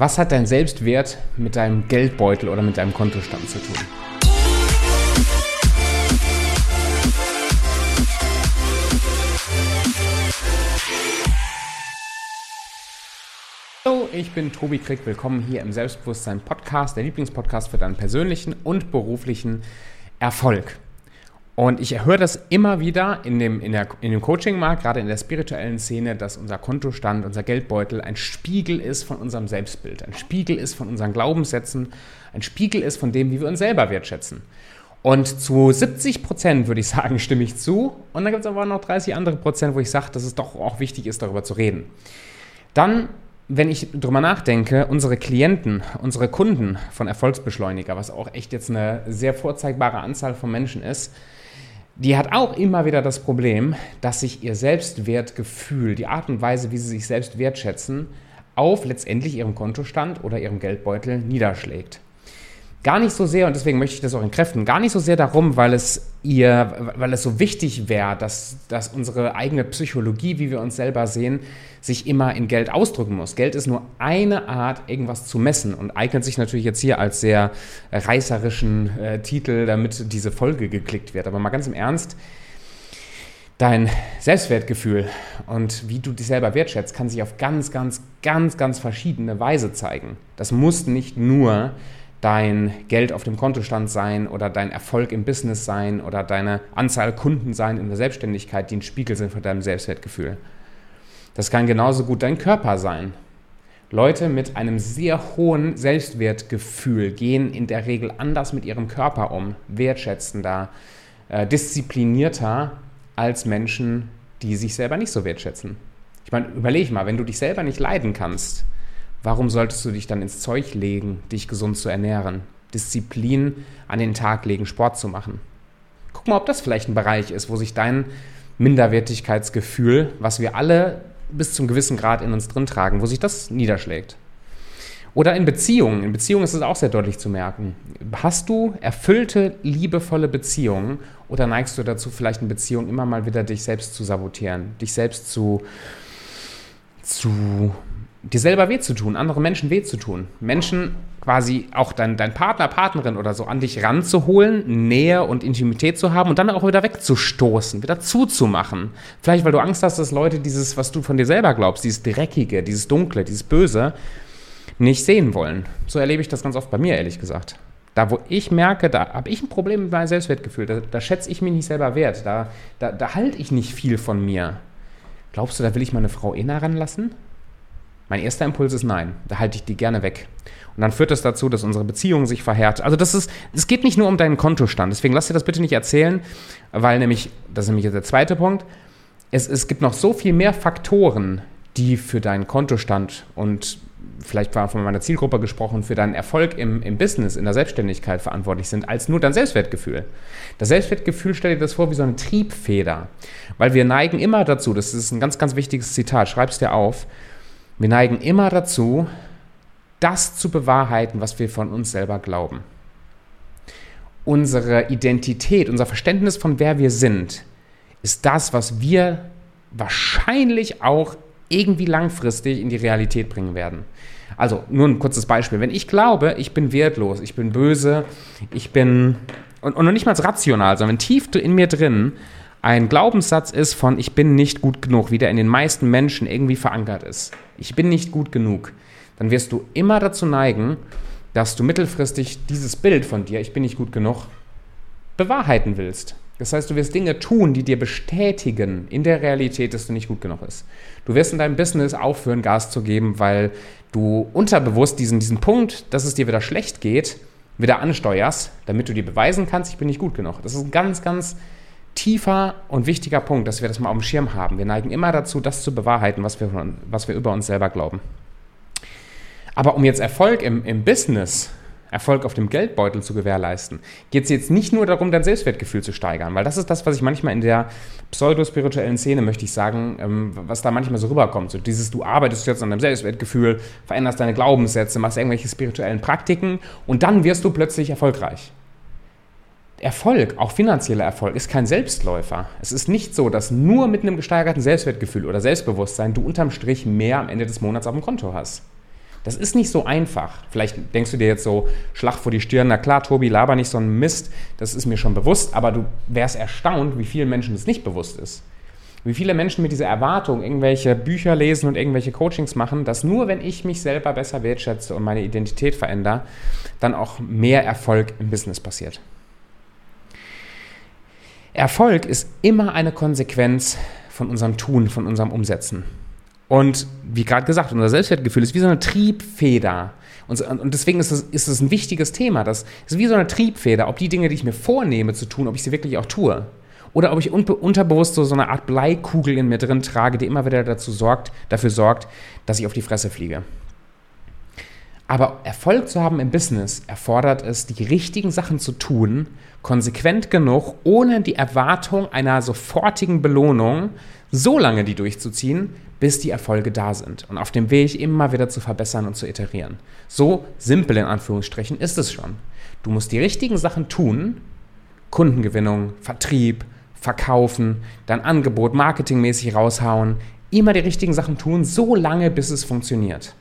Was hat dein Selbstwert mit deinem Geldbeutel oder mit deinem Kontostand zu tun? Hallo, ich bin Tobi Krieg. Willkommen hier im Selbstbewusstsein Podcast, der Lieblingspodcast für deinen persönlichen und beruflichen Erfolg. Und ich höre das immer wieder in dem, in, der, in dem Coaching-Markt, gerade in der spirituellen Szene, dass unser Kontostand, unser Geldbeutel ein Spiegel ist von unserem Selbstbild, ein Spiegel ist von unseren Glaubenssätzen, ein Spiegel ist von dem, wie wir uns selber wertschätzen. Und zu 70 Prozent würde ich sagen, stimme ich zu. Und dann gibt es aber noch 30 andere Prozent, wo ich sage, dass es doch auch wichtig ist, darüber zu reden. Dann wenn ich drüber nachdenke, unsere Klienten, unsere Kunden von Erfolgsbeschleuniger, was auch echt jetzt eine sehr vorzeigbare Anzahl von Menschen ist, die hat auch immer wieder das Problem, dass sich ihr Selbstwertgefühl, die Art und Weise, wie sie sich selbst wertschätzen, auf letztendlich ihrem Kontostand oder ihrem Geldbeutel niederschlägt. Gar nicht so sehr, und deswegen möchte ich das auch entkräften, gar nicht so sehr darum, weil es ihr, weil es so wichtig wäre, dass, dass unsere eigene Psychologie, wie wir uns selber sehen, sich immer in Geld ausdrücken muss. Geld ist nur eine Art, irgendwas zu messen und eignet sich natürlich jetzt hier als sehr reißerischen äh, Titel, damit diese Folge geklickt wird. Aber mal ganz im Ernst, dein Selbstwertgefühl und wie du dich selber wertschätzt, kann sich auf ganz, ganz, ganz, ganz verschiedene Weise zeigen. Das muss nicht nur dein Geld auf dem Kontostand sein oder dein Erfolg im Business sein oder deine Anzahl Kunden sein in der Selbstständigkeit, die ein Spiegel sind von deinem Selbstwertgefühl. Das kann genauso gut dein Körper sein. Leute mit einem sehr hohen Selbstwertgefühl gehen in der Regel anders mit ihrem Körper um, wertschätzender, äh, disziplinierter als Menschen, die sich selber nicht so wertschätzen. Ich meine, überleg mal, wenn du dich selber nicht leiden kannst, Warum solltest du dich dann ins Zeug legen, dich gesund zu ernähren? Disziplin an den Tag legen, Sport zu machen. Guck mal, ob das vielleicht ein Bereich ist, wo sich dein Minderwertigkeitsgefühl, was wir alle bis zum gewissen Grad in uns drin tragen, wo sich das niederschlägt. Oder in Beziehungen. In Beziehungen ist es auch sehr deutlich zu merken. Hast du erfüllte, liebevolle Beziehungen oder neigst du dazu, vielleicht in Beziehungen immer mal wieder dich selbst zu sabotieren, dich selbst zu, zu dir selber weh zu tun, anderen Menschen weh zu tun. Menschen quasi auch dein, dein Partner, Partnerin oder so an dich ranzuholen, Nähe und Intimität zu haben und dann auch wieder wegzustoßen, wieder zuzumachen. Vielleicht, weil du Angst hast, dass Leute dieses, was du von dir selber glaubst, dieses Dreckige, dieses Dunkle, dieses Böse, nicht sehen wollen. So erlebe ich das ganz oft bei mir, ehrlich gesagt. Da, wo ich merke, da habe ich ein Problem mit meinem Selbstwertgefühl, da, da schätze ich mich nicht selber wert, da, da, da halte ich nicht viel von mir. Glaubst du, da will ich meine Frau eh nah ranlassen? Mein erster Impuls ist nein. Da halte ich die gerne weg. Und dann führt das dazu, dass unsere Beziehung sich verhärtet. Also das ist, es geht nicht nur um deinen Kontostand. Deswegen lass dir das bitte nicht erzählen, weil nämlich, das ist nämlich jetzt der zweite Punkt, es, es gibt noch so viel mehr Faktoren, die für deinen Kontostand und vielleicht war von meiner Zielgruppe gesprochen, für deinen Erfolg im, im Business, in der Selbstständigkeit verantwortlich sind, als nur dein Selbstwertgefühl. Das Selbstwertgefühl, stell dir das vor wie so eine Triebfeder. Weil wir neigen immer dazu, das ist ein ganz, ganz wichtiges Zitat, schreib es dir auf, wir neigen immer dazu, das zu bewahrheiten, was wir von uns selber glauben. Unsere Identität, unser Verständnis von wer wir sind, ist das, was wir wahrscheinlich auch irgendwie langfristig in die Realität bringen werden. Also nur ein kurzes Beispiel. Wenn ich glaube, ich bin wertlos, ich bin böse, ich bin, und, und nicht mal rational, sondern tief in mir drin ein Glaubenssatz ist von ich bin nicht gut genug, wie der in den meisten Menschen irgendwie verankert ist. Ich bin nicht gut genug. Dann wirst du immer dazu neigen, dass du mittelfristig dieses Bild von dir, ich bin nicht gut genug, bewahrheiten willst. Das heißt, du wirst Dinge tun, die dir bestätigen in der Realität, dass du nicht gut genug bist. Du wirst in deinem Business aufhören, Gas zu geben, weil du unterbewusst diesen, diesen Punkt, dass es dir wieder schlecht geht, wieder ansteuerst, damit du dir beweisen kannst, ich bin nicht gut genug. Das ist ein ganz, ganz tiefer und wichtiger Punkt, dass wir das mal auf dem Schirm haben. Wir neigen immer dazu, das zu bewahrheiten, was wir, was wir über uns selber glauben. Aber um jetzt Erfolg im, im Business, Erfolg auf dem Geldbeutel zu gewährleisten, geht es jetzt nicht nur darum, dein Selbstwertgefühl zu steigern, weil das ist das, was ich manchmal in der pseudospirituellen Szene, möchte ich sagen, ähm, was da manchmal so rüberkommt. So dieses, du arbeitest jetzt an deinem Selbstwertgefühl, veränderst deine Glaubenssätze, machst irgendwelche spirituellen Praktiken und dann wirst du plötzlich erfolgreich. Erfolg, auch finanzieller Erfolg, ist kein Selbstläufer. Es ist nicht so, dass nur mit einem gesteigerten Selbstwertgefühl oder Selbstbewusstsein du unterm Strich mehr am Ende des Monats auf dem Konto hast. Das ist nicht so einfach. Vielleicht denkst du dir jetzt so, Schlag vor die Stirn, na klar, Tobi, laber nicht so einen Mist, das ist mir schon bewusst, aber du wärst erstaunt, wie vielen Menschen das nicht bewusst ist. Wie viele Menschen mit dieser Erwartung irgendwelche Bücher lesen und irgendwelche Coachings machen, dass nur wenn ich mich selber besser wertschätze und meine Identität verändere, dann auch mehr Erfolg im Business passiert. Erfolg ist immer eine Konsequenz von unserem Tun, von unserem Umsetzen. Und wie gerade gesagt, unser Selbstwertgefühl ist wie so eine Triebfeder. Und, deswegen ist es, ist ein wichtiges Thema. Das ist wie so eine Triebfeder, ob die Dinge, die ich mir vornehme zu tun, ob ich sie wirklich auch tue. Oder ob ich unterbewusst so, so eine Art Bleikugel in mir drin trage, die immer wieder dazu sorgt, dafür sorgt, dass ich auf die Fresse fliege. Aber Erfolg zu haben im Business erfordert es, die richtigen Sachen zu tun, konsequent genug, ohne die Erwartung einer sofortigen Belohnung, so lange die durchzuziehen, bis die Erfolge da sind und auf dem Weg immer wieder zu verbessern und zu iterieren. So simpel in Anführungsstrichen ist es schon. Du musst die richtigen Sachen tun, Kundengewinnung, Vertrieb, Verkaufen, dein Angebot marketingmäßig raushauen, immer die richtigen Sachen tun, so lange bis es funktioniert.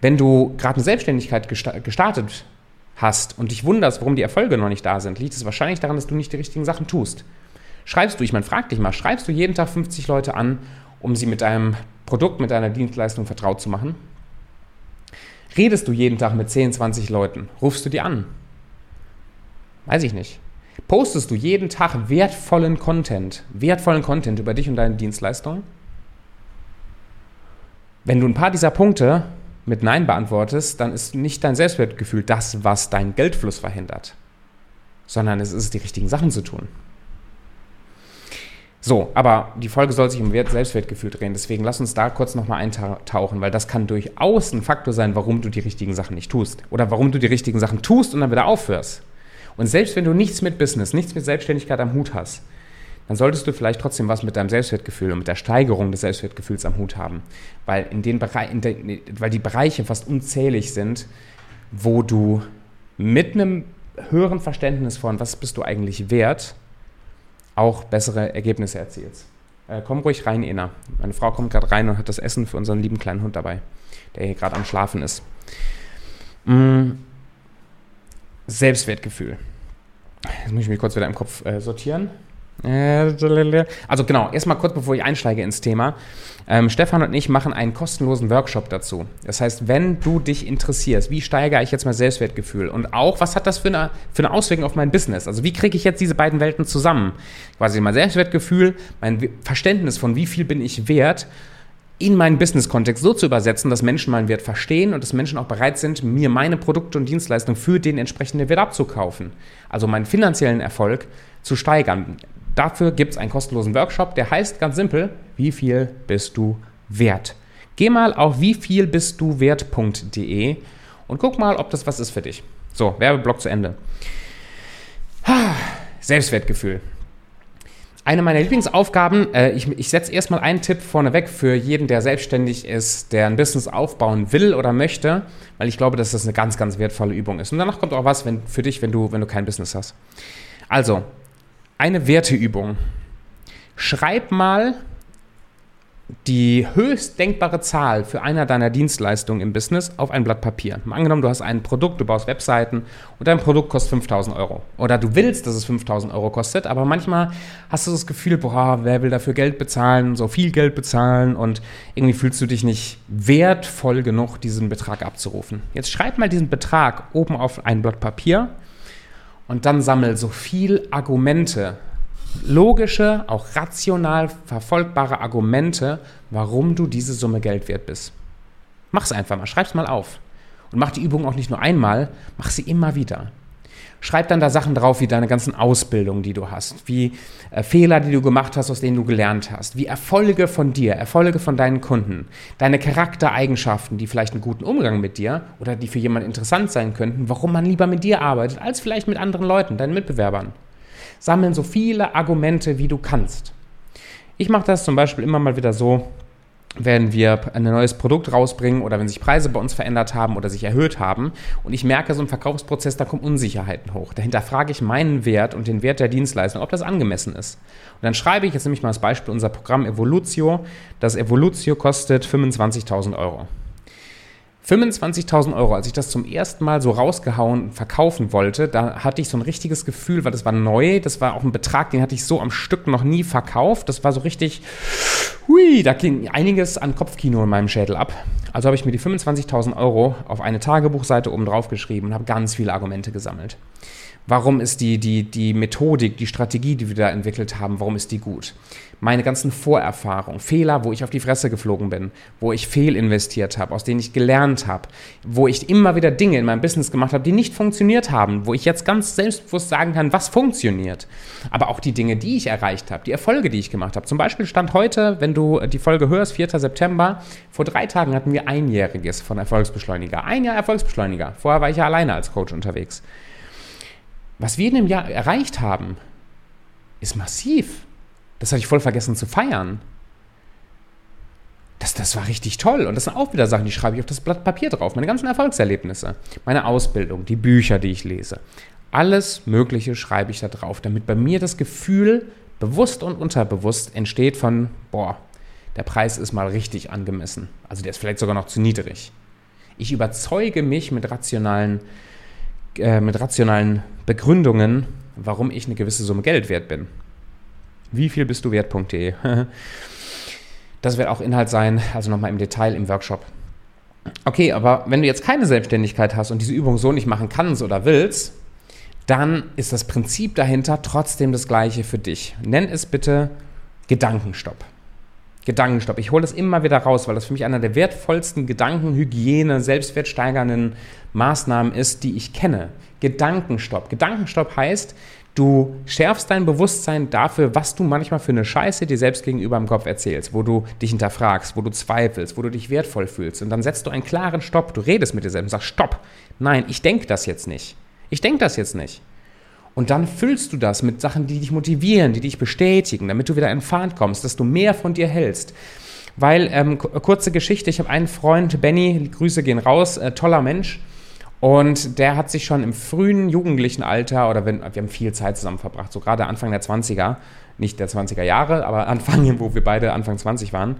Wenn du gerade eine Selbstständigkeit gestartet hast und dich wunderst, warum die Erfolge noch nicht da sind, liegt es wahrscheinlich daran, dass du nicht die richtigen Sachen tust. Schreibst du, ich meine, frag dich mal, schreibst du jeden Tag 50 Leute an, um sie mit deinem Produkt, mit deiner Dienstleistung vertraut zu machen? Redest du jeden Tag mit 10, 20 Leuten? Rufst du die an? Weiß ich nicht. Postest du jeden Tag wertvollen Content, wertvollen Content über dich und deine Dienstleistung? Wenn du ein paar dieser Punkte mit Nein beantwortest, dann ist nicht dein Selbstwertgefühl das, was deinen Geldfluss verhindert, sondern es ist die richtigen Sachen zu tun. So, aber die Folge soll sich um Wert Selbstwertgefühl drehen, deswegen lass uns da kurz nochmal eintauchen, weil das kann durchaus ein Faktor sein, warum du die richtigen Sachen nicht tust. Oder warum du die richtigen Sachen tust und dann wieder aufhörst. Und selbst wenn du nichts mit Business, nichts mit Selbstständigkeit am Hut hast, dann solltest du vielleicht trotzdem was mit deinem Selbstwertgefühl und mit der Steigerung des Selbstwertgefühls am Hut haben. Weil, in den in de, weil die Bereiche fast unzählig sind, wo du mit einem höheren Verständnis von, was bist du eigentlich wert, auch bessere Ergebnisse erzielst. Äh, komm ruhig rein, Ena. Meine Frau kommt gerade rein und hat das Essen für unseren lieben kleinen Hund dabei, der hier gerade am Schlafen ist. Mm. Selbstwertgefühl. Jetzt muss ich mich kurz wieder im Kopf äh, sortieren. Also genau, erstmal kurz bevor ich einsteige ins Thema. Ähm, Stefan und ich machen einen kostenlosen Workshop dazu. Das heißt, wenn du dich interessierst, wie steigere ich jetzt mein Selbstwertgefühl und auch, was hat das für eine, für eine Auswirkung auf mein Business? Also wie kriege ich jetzt diese beiden Welten zusammen? Quasi mein Selbstwertgefühl, mein Verständnis von wie viel bin ich wert in meinen Business-Kontext so zu übersetzen, dass Menschen meinen Wert verstehen und dass Menschen auch bereit sind, mir meine Produkte und Dienstleistungen für den entsprechenden Wert abzukaufen. Also meinen finanziellen Erfolg zu steigern. Dafür gibt es einen kostenlosen Workshop, der heißt ganz simpel, wie viel bist du wert? Geh mal auf wievielbistduwert.de und guck mal, ob das was ist für dich. So, Werbeblock zu Ende. Selbstwertgefühl. Eine meiner Lieblingsaufgaben, äh, ich, ich setze erstmal einen Tipp vorneweg für jeden, der selbstständig ist, der ein Business aufbauen will oder möchte, weil ich glaube, dass das eine ganz, ganz wertvolle Übung ist. Und danach kommt auch was wenn, für dich, wenn du, wenn du kein Business hast. Also, eine Werteübung. Schreib mal die höchst denkbare Zahl für einer deiner Dienstleistungen im Business auf ein Blatt Papier. Mal angenommen, du hast ein Produkt, du baust Webseiten und dein Produkt kostet 5000 Euro. Oder du willst, dass es 5000 Euro kostet, aber manchmal hast du das Gefühl, boah, wer will dafür Geld bezahlen, so viel Geld bezahlen und irgendwie fühlst du dich nicht wertvoll genug, diesen Betrag abzurufen. Jetzt schreib mal diesen Betrag oben auf ein Blatt Papier und dann sammel so viel Argumente, logische, auch rational verfolgbare Argumente, warum du diese Summe Geld wert bist. Mach's einfach mal, schreib's mal auf. Und mach die Übung auch nicht nur einmal, mach sie immer wieder. Schreib dann da Sachen drauf, wie deine ganzen Ausbildungen, die du hast, wie äh, Fehler, die du gemacht hast, aus denen du gelernt hast, wie Erfolge von dir, Erfolge von deinen Kunden, deine Charaktereigenschaften, die vielleicht einen guten Umgang mit dir oder die für jemanden interessant sein könnten, warum man lieber mit dir arbeitet, als vielleicht mit anderen Leuten, deinen Mitbewerbern. Sammeln so viele Argumente, wie du kannst. Ich mache das zum Beispiel immer mal wieder so, wenn wir ein neues Produkt rausbringen oder wenn sich Preise bei uns verändert haben oder sich erhöht haben und ich merke so im Verkaufsprozess, da kommen Unsicherheiten hoch. Dahinter frage ich meinen Wert und den Wert der Dienstleistung, ob das angemessen ist. Und dann schreibe ich jetzt nämlich mal als Beispiel unser Programm Evolutio. Das Evolutio kostet 25.000 Euro. 25.000 Euro, als ich das zum ersten Mal so rausgehauen verkaufen wollte, da hatte ich so ein richtiges Gefühl, weil das war neu, das war auch ein Betrag, den hatte ich so am Stück noch nie verkauft. Das war so richtig, hui, da ging einiges an Kopfkino in meinem Schädel ab. Also habe ich mir die 25.000 Euro auf eine Tagebuchseite oben drauf geschrieben und habe ganz viele Argumente gesammelt. Warum ist die, die, die Methodik, die Strategie, die wir da entwickelt haben, warum ist die gut? Meine ganzen Vorerfahrungen, Fehler, wo ich auf die Fresse geflogen bin, wo ich fehlinvestiert habe, aus denen ich gelernt habe, wo ich immer wieder Dinge in meinem Business gemacht habe, die nicht funktioniert haben, wo ich jetzt ganz selbstbewusst sagen kann, was funktioniert. Aber auch die Dinge, die ich erreicht habe, die Erfolge, die ich gemacht habe. Zum Beispiel stand heute, wenn du die Folge hörst, 4. September, vor drei Tagen hatten wir einjähriges von Erfolgsbeschleuniger. Ein Jahr Erfolgsbeschleuniger. Vorher war ich ja alleine als Coach unterwegs. Was wir in dem Jahr erreicht haben, ist massiv. Das hatte ich voll vergessen zu feiern. Das, das war richtig toll. Und das sind auch wieder Sachen, die schreibe ich auf das Blatt Papier drauf. Meine ganzen Erfolgserlebnisse, meine Ausbildung, die Bücher, die ich lese. Alles Mögliche schreibe ich da drauf, damit bei mir das Gefühl, bewusst und unterbewusst, entsteht von, boah, der Preis ist mal richtig angemessen. Also der ist vielleicht sogar noch zu niedrig. Ich überzeuge mich mit rationalen äh, mit rationalen Begründungen, warum ich eine gewisse Summe Geld wert bin. Wie viel bist du wert.de? das wird auch Inhalt sein, also nochmal im Detail im Workshop. Okay, aber wenn du jetzt keine Selbstständigkeit hast und diese Übung so nicht machen kannst oder willst, dann ist das Prinzip dahinter trotzdem das gleiche für dich. Nenn es bitte Gedankenstopp. Gedankenstopp. Ich hole das immer wieder raus, weil das für mich einer der wertvollsten Gedankenhygiene, selbstwertsteigernden Maßnahmen ist, die ich kenne. Gedankenstopp. Gedankenstopp heißt, du schärfst dein Bewusstsein dafür, was du manchmal für eine Scheiße dir selbst gegenüber im Kopf erzählst, wo du dich hinterfragst, wo du zweifelst, wo du dich wertvoll fühlst. Und dann setzt du einen klaren Stopp. Du redest mit dir selbst und sagst, Stopp. Nein, ich denke das jetzt nicht. Ich denke das jetzt nicht. Und dann füllst du das mit Sachen, die dich motivieren, die dich bestätigen, damit du wieder in Fahrt kommst, dass du mehr von dir hältst. Weil, ähm, kurze Geschichte, ich habe einen Freund, Benny, Grüße gehen raus, äh, toller Mensch. Und der hat sich schon im frühen jugendlichen Alter, oder wenn, wir haben viel Zeit zusammen verbracht, so gerade Anfang der 20er, nicht der 20er Jahre, aber Anfang, wo wir beide Anfang 20 waren,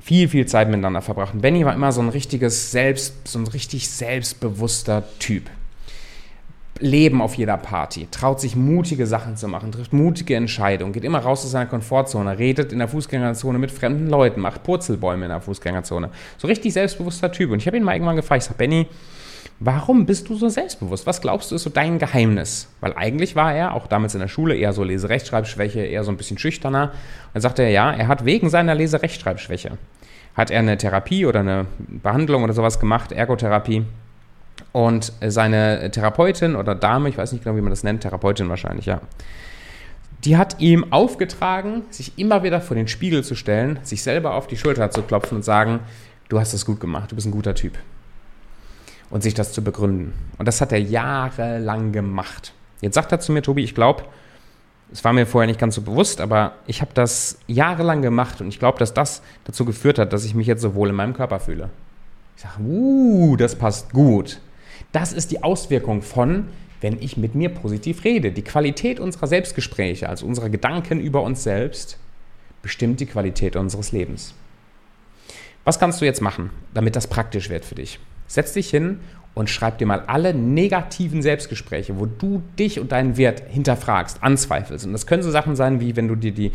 viel, viel Zeit miteinander verbracht. Und Benny war immer so ein richtiges Selbst, so ein richtig selbstbewusster Typ. Leben auf jeder Party, traut sich mutige Sachen zu machen, trifft mutige Entscheidungen, geht immer raus aus seiner Komfortzone, redet in der Fußgängerzone mit fremden Leuten, macht Purzelbäume in der Fußgängerzone. So richtig selbstbewusster Typ. Und ich habe ihn mal irgendwann gefragt, ich sage, Benny, warum bist du so selbstbewusst? Was glaubst du ist so dein Geheimnis? Weil eigentlich war er, auch damals in der Schule, eher so Leserechtschreibschwäche, eher so ein bisschen schüchterner. Dann sagte er, ja, er hat wegen seiner Leserechtschreibschwäche, hat er eine Therapie oder eine Behandlung oder sowas gemacht, Ergotherapie, und seine Therapeutin oder Dame, ich weiß nicht genau, wie man das nennt, Therapeutin wahrscheinlich, ja. Die hat ihm aufgetragen, sich immer wieder vor den Spiegel zu stellen, sich selber auf die Schulter zu klopfen und sagen, du hast das gut gemacht, du bist ein guter Typ. Und sich das zu begründen. Und das hat er jahrelang gemacht. Jetzt sagt er zu mir, Tobi, ich glaube, es war mir vorher nicht ganz so bewusst, aber ich habe das jahrelang gemacht und ich glaube, dass das dazu geführt hat, dass ich mich jetzt so wohl in meinem Körper fühle. Ich sage, uh, das passt gut. Das ist die Auswirkung von, wenn ich mit mir positiv rede. Die Qualität unserer Selbstgespräche, also unserer Gedanken über uns selbst, bestimmt die Qualität unseres Lebens. Was kannst du jetzt machen, damit das praktisch wird für dich? Setz dich hin und schreib dir mal alle negativen Selbstgespräche, wo du dich und deinen Wert hinterfragst, anzweifelst. Und das können so Sachen sein, wie wenn du dir die,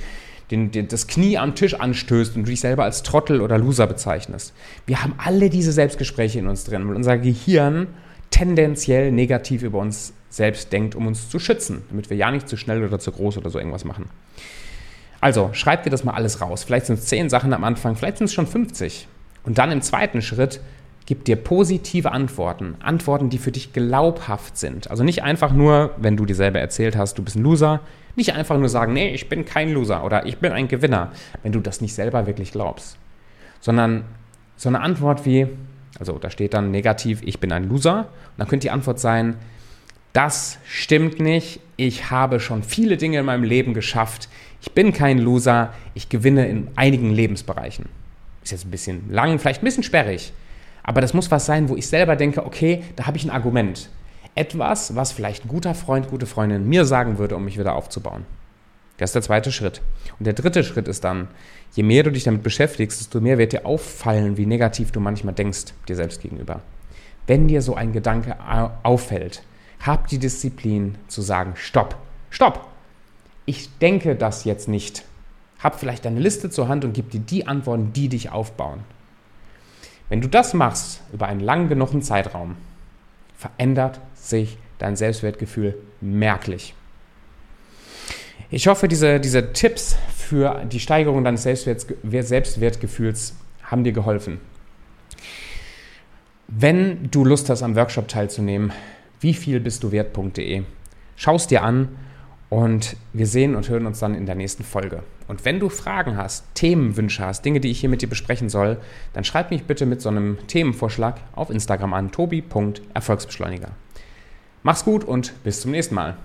den, den, das Knie am Tisch anstößt und du dich selber als Trottel oder Loser bezeichnest. Wir haben alle diese Selbstgespräche in uns drin, weil unser Gehirn tendenziell negativ über uns selbst denkt, um uns zu schützen, damit wir ja nicht zu schnell oder zu groß oder so irgendwas machen. Also, schreib dir das mal alles raus. Vielleicht sind es 10 Sachen am Anfang, vielleicht sind es schon 50. Und dann im zweiten Schritt gib dir positive Antworten. Antworten, die für dich glaubhaft sind. Also nicht einfach nur, wenn du dir selber erzählt hast, du bist ein Loser, nicht einfach nur sagen, nee, ich bin kein Loser oder ich bin ein Gewinner, wenn du das nicht selber wirklich glaubst. Sondern so eine Antwort wie, also da steht dann negativ, ich bin ein Loser. Und dann könnte die Antwort sein, das stimmt nicht, ich habe schon viele Dinge in meinem Leben geschafft, ich bin kein Loser, ich gewinne in einigen Lebensbereichen. Ist jetzt ein bisschen lang, vielleicht ein bisschen sperrig, aber das muss was sein, wo ich selber denke, okay, da habe ich ein Argument. Etwas, was vielleicht ein guter Freund, gute Freundin mir sagen würde, um mich wieder aufzubauen. Das ist der zweite Schritt. Und der dritte Schritt ist dann, je mehr du dich damit beschäftigst, desto mehr wird dir auffallen, wie negativ du manchmal denkst dir selbst gegenüber. Wenn dir so ein Gedanke auffällt, hab die Disziplin zu sagen, stopp, stopp. Ich denke das jetzt nicht. Hab vielleicht eine Liste zur Hand und gib dir die Antworten, die dich aufbauen. Wenn du das machst über einen lang genugen Zeitraum, verändert sich dein Selbstwertgefühl merklich. Ich hoffe, diese, diese Tipps für die Steigerung deines Selbstwertgefühls haben dir geholfen. Wenn du Lust hast, am Workshop teilzunehmen, wie viel bist du wert.de, schau es dir an und wir sehen und hören uns dann in der nächsten Folge. Und wenn du Fragen hast, Themenwünsche hast, Dinge, die ich hier mit dir besprechen soll, dann schreib mich bitte mit so einem Themenvorschlag auf Instagram an tobi.erfolgsbeschleuniger. Mach's gut und bis zum nächsten Mal.